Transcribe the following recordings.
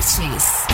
Esportes.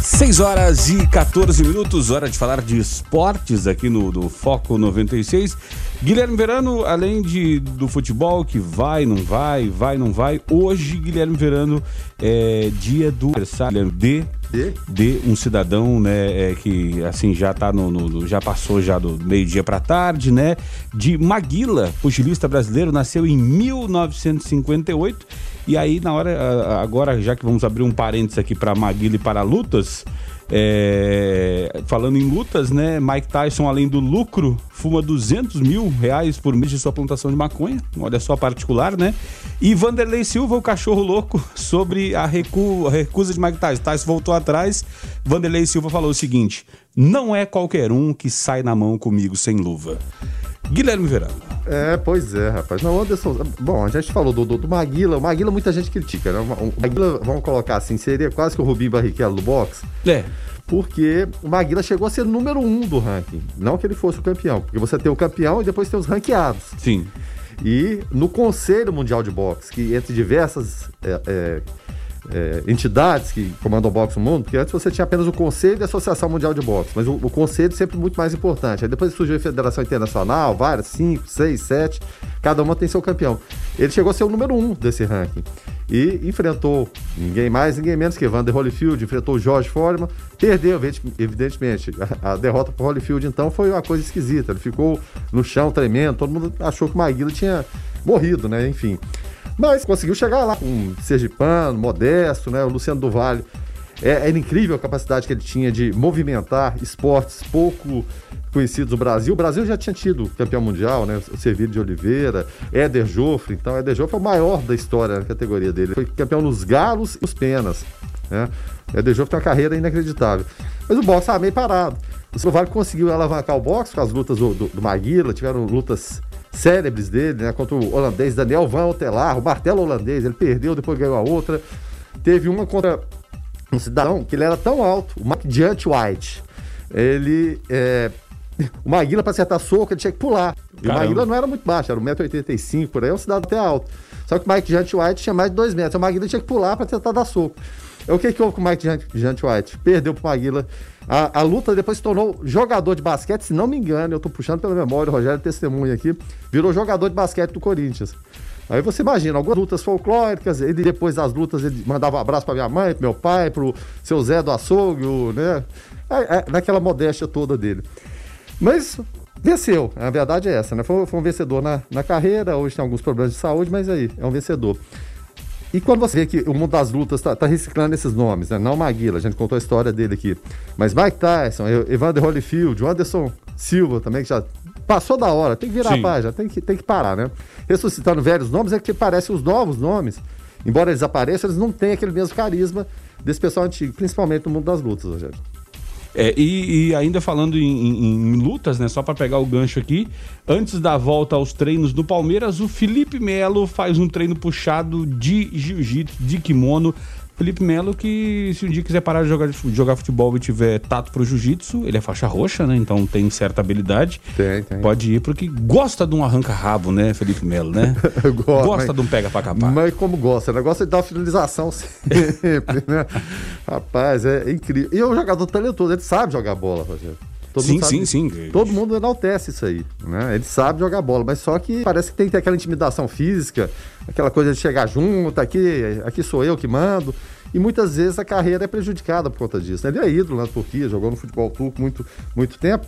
6 horas e 14 minutos, hora de falar de esportes aqui no, no Foco 96. Guilherme Verano, além de, do futebol que vai, não vai, vai, não vai, hoje, Guilherme Verano, é dia do aniversário de de? um cidadão, né, é, que assim já tá no, no já passou já do meio-dia para tarde, né, de Maguila, pugilista brasileiro, nasceu em 1958 e aí na hora agora já que vamos abrir um parênteses aqui para Maguila e para lutas, é, falando em lutas, né? Mike Tyson, além do lucro, fuma 200 mil reais por mês de sua plantação de maconha. Olha só particular, né? E Vanderlei Silva, o cachorro louco, sobre a, recu a recusa de Mike Tyson. Tyson voltou atrás. Vanderlei Silva falou o seguinte: não é qualquer um que sai na mão comigo sem luva. Guilherme Verano. É, pois é, rapaz. Não, Anderson. Bom, a gente falou do, do, do Maguila. O Maguila muita gente critica, né? O Maguila, vamos colocar assim, seria quase que o Rubinho Barrichello do boxe. É. Porque o Maguila chegou a ser número um do ranking. Não que ele fosse o campeão, porque você tem o campeão e depois tem os ranqueados. Sim. E no Conselho Mundial de Boxe, que entre diversas. É, é, é, entidades que comandam o boxe no mundo, porque antes você tinha apenas o Conselho e a Associação Mundial de Boxe, mas o, o Conselho sempre muito mais importante. Aí depois surgiu a Federação Internacional, várias, cinco, seis, sete, cada uma tem seu campeão. Ele chegou a ser o número um desse ranking e enfrentou ninguém mais, ninguém menos que Vander Holyfield, enfrentou o Jorge Foreman, perdeu, evidentemente. A, a derrota para Holyfield então foi uma coisa esquisita. Ele ficou no chão tremendo, todo mundo achou que o Maguila tinha morrido, né? Enfim. Mas conseguiu chegar lá, um sergipano, modesto, né? O Luciano do Vale. É, era incrível a capacidade que ele tinha de movimentar esportes pouco conhecidos no Brasil. O Brasil já tinha tido campeão mundial, né? O Servílio de Oliveira, Éder Joffre. Então, Éder Joffre é o maior da história na categoria dele. Foi campeão nos galos e nos penas. Né? Éder Joffre tem uma carreira inacreditável. Mas o boxe estava meio parado. O Silvio Vale conseguiu alavancar o boxe com as lutas do, do, do Maguila, tiveram lutas célebres dele, né? Contra o holandês Daniel Van Otelar, o martelo holandês, ele perdeu, depois ganhou a outra. Teve uma contra um cidadão que ele era tão alto, o Mark Giant White. Ele. É, o Maguila, para acertar soco, ele tinha que pular. E o Maguila não era muito baixo, era 1,85m, por aí, é um cidadão até alto. Só que o Mike Giant White tinha mais de 2 metros. O Maguila tinha que pular para tentar dar soco. O que, que houve com o Mike Giant White? Perdeu pro Maguila. A, a, luta depois se tornou jogador de basquete, se não me engano, eu tô puxando pela memória, o Rogério testemunha aqui, virou jogador de basquete do Corinthians. Aí você imagina, algumas lutas folclóricas, ele depois das lutas ele mandava um abraço para minha mãe, pro meu pai, pro seu Zé do açougue, né? É, é, naquela modéstia toda dele. Mas venceu, a verdade é essa, né? Foi, foi um vencedor na, na carreira, hoje tem alguns problemas de saúde, mas aí, é um vencedor. E quando você vê que o mundo das lutas está tá reciclando esses nomes, né? Não Maguila, a gente contou a história dele aqui. Mas Mike Tyson, Evander Holyfield, Anderson Silva também, que já passou da hora, tem que virar Sim. a página, tem que, tem que parar, né? Ressuscitando velhos nomes é que parecem os novos nomes. Embora eles apareçam, eles não têm aquele mesmo carisma desse pessoal antigo, principalmente no mundo das lutas, Rogério. É, e, e, ainda falando em, em, em, lutas, né? Só para pegar o gancho aqui, antes da volta aos treinos do Palmeiras, o Felipe Melo faz um treino puxado de jiu-jitsu, de kimono, Felipe Melo, que se um dia quiser parar de jogar, de jogar futebol e tiver tato pro jiu-jitsu, ele é faixa roxa, né? Então tem certa habilidade. Tem, tem. Pode ir, porque gosta de um arranca-rabo, né, Felipe Melo, né? gosta mas, de um pega pra capar. Mas como gosta, o negócio é dar finalização sempre, né? Rapaz, é incrível. E é um jogador talentoso, ele sabe jogar bola, Rogério. Todo sim, sim, sim. Todo mundo enaltece isso aí, né? Ele sabe jogar bola, mas só que parece que tem que ter aquela intimidação física, aquela coisa de chegar junto, aqui, aqui sou eu que mando. E muitas vezes a carreira é prejudicada por conta disso. Né? Ele é ídolo na Turquia, jogou no futebol turco muito, muito tempo,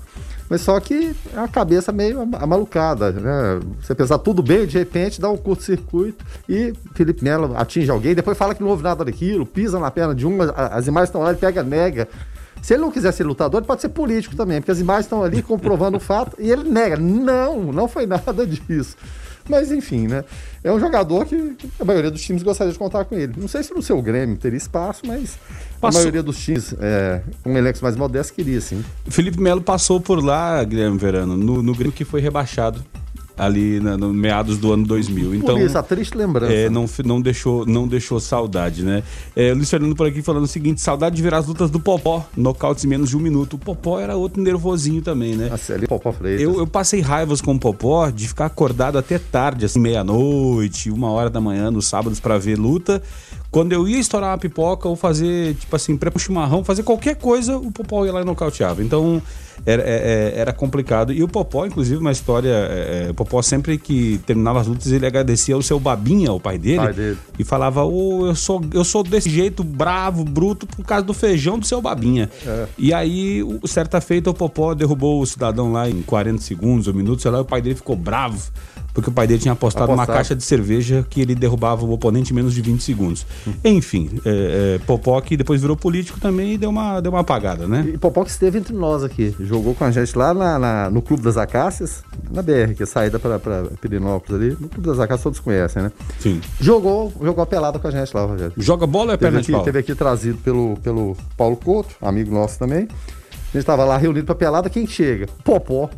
mas só que é a cabeça meio amalucada, né? Você pensar tudo bem, de repente dá um curto-circuito e Felipe Melo atinge alguém, depois fala que não houve nada daquilo, pisa na perna de um, as imagens estão lá, ele pega, nega. Se ele não quiser ser lutador, ele pode ser político também, porque as imagens estão ali comprovando o fato e ele nega. Não, não foi nada disso. Mas enfim, né? É um jogador que a maioria dos times gostaria de contar com ele. Não sei se no seu Grêmio teria espaço, mas passou. a maioria dos times, é, com elencos mais modestos, queria sim. Felipe Melo passou por lá, Guilherme Verano, no, no Grêmio que foi rebaixado ali na, no meados do ano 2000. Então, Por isso, a triste lembrança. é, não, não, deixou, não deixou saudade, né? É, Luiz Fernando por aqui falando o seguinte: saudade de ver as lutas do Popó, nocautes em menos de um minuto. O Popó era outro nervosinho também, né? Nossa, ali, Popó Freitas. Eu, eu passei raivas com o Popó de ficar acordado até tarde, assim, meia-noite, uma hora da manhã, nos sábados, pra ver luta. Quando eu ia estourar uma pipoca ou fazer, tipo assim, um chimarrão, fazer qualquer coisa, o Popó ia lá e nocauteava. Então, era, é- é- era complicado. E o Popó, inclusive, uma história. é, é, o Popó, sempre que terminava as lutas, ele agradecia ao seu Babinha, o pai dele, Pai dele. e falava: Ô, eu, sou, eu sou desse jeito bravo, bruto, por causa do feijão do seu Babinha. É. E aí, o- certa feita, o Popó derrubou o cidadão lá em 40 segundos ou minutos, sei lá, e o pai dele ficou bravo, porque o pai dele tinha apostado uma Apostado. caixa de cerveja que ele derrubava o oponente em menos de 20 segundos. Enfim, é, é, Popó que depois virou político também e deu uma, deu uma apagada, né? E Popó que esteve entre nós aqui. Jogou com a gente lá na- na- no Clube das Acácias, na BR, que é a saída para Pirinópolis ali. No Clube das Acácias todos conhecem, né? Sim. Jogou, jogou a pelada com a gente lá, Rogério. Joga bola ou é perna aqui, de pau? teve aqui trazido pelo, pelo Paulo Couto, amigo nosso também. A gente tava lá reunido pra pelada, quem chega? Popó.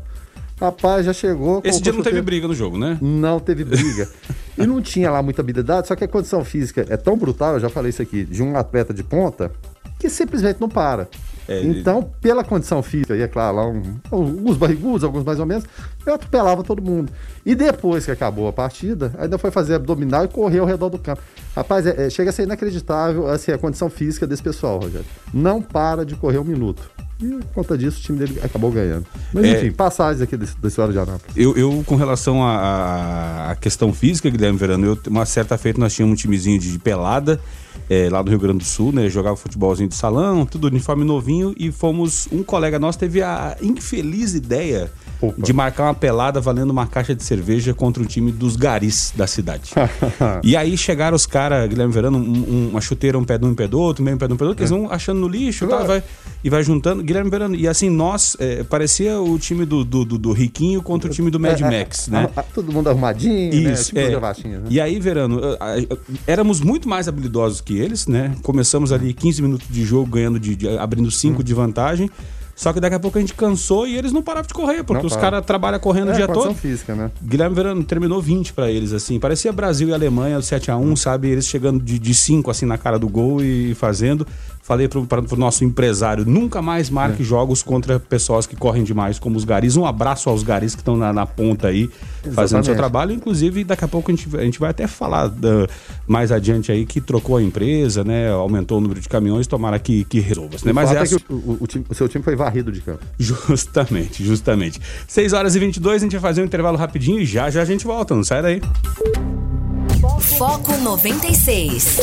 Rapaz, já chegou. Esse dia não teve briga no jogo, né? Não teve briga. e não tinha lá muita habilidade, só que a condição física é tão brutal, eu já falei isso aqui, de um atleta de ponta, que simplesmente não para. É, então, pela condição física, e é claro, lá um, alguns barrigudos, alguns mais ou menos, eu atropelava todo mundo. E depois que acabou a partida, ainda foi fazer abdominal e correr ao redor do campo. Rapaz, é- é- chega a ser inacreditável assim, a condição física desse pessoal, Rogério. Não para de correr um minuto. E por conta disso, o time dele acabou ganhando. Mas É. enfim, passagens aqui desse- da história de Anápolis. Eu, eu, com relação à- questão física, Guilherme Verano, eu, uma certa feita nós tínhamos um timezinho de pelada eh, lá do Rio Grande do Sul, né? Jogava futebolzinho de salão, tudo uniforme novinho, e fomos. Um colega nosso teve a infeliz ideia Opa. de marcar uma pelada valendo uma caixa de cerveja contra o time dos garis da cidade. e aí chegaram os caras, Guilherme Verano, um- um- uma chuteira, um pé de um, um pé do outro, meio um pé de um pé do outro, eles vão achando no lixo e tal, e vai, e vai juntando. Guilherme Verano, e assim, nós, eh, parecia o time do, do, do- do Riquinho contra o time do Mad É, é, Max, né? todo mundo arrumadinho, né? Isso, Tipo é. gravatinha, né? E aí, Verano, éramos muito mais habilidosos que eles, né? Começamos ali 15 minutos de jogo, ganhando de, de- abrindo 5 de vantagem. Só que daqui a pouco a gente cansou e eles não paravam de correr, porque Não os caras trabalham correndo o É, dia condição todo. física, né? Guilherme Verano terminou 20 pra eles, assim. Parecia Brasil e Alemanha, 7x1, sabe? Eles chegando de 5 assim na cara do gol e fazendo. Falei pro, pra, pro nosso empresário: nunca mais É. marque jogos contra pessoas que correm demais, como os garis. Um abraço aos garis que estão na, na ponta aí, fazendo seu Exatamente. trabalho. Inclusive, daqui a pouco a gente, a gente vai até falar da- mais adiante aí que trocou a empresa, né? Aumentou o número de caminhões, tomara que, que resolva. Né? Mas Mas é é a- que o, o- o time- o seu time foi varrido de campo. justamente, justamente. 6 horas e 22, a gente vai fazer um intervalo rapidinho e já já a gente volta. Não sai daí. Foco 96.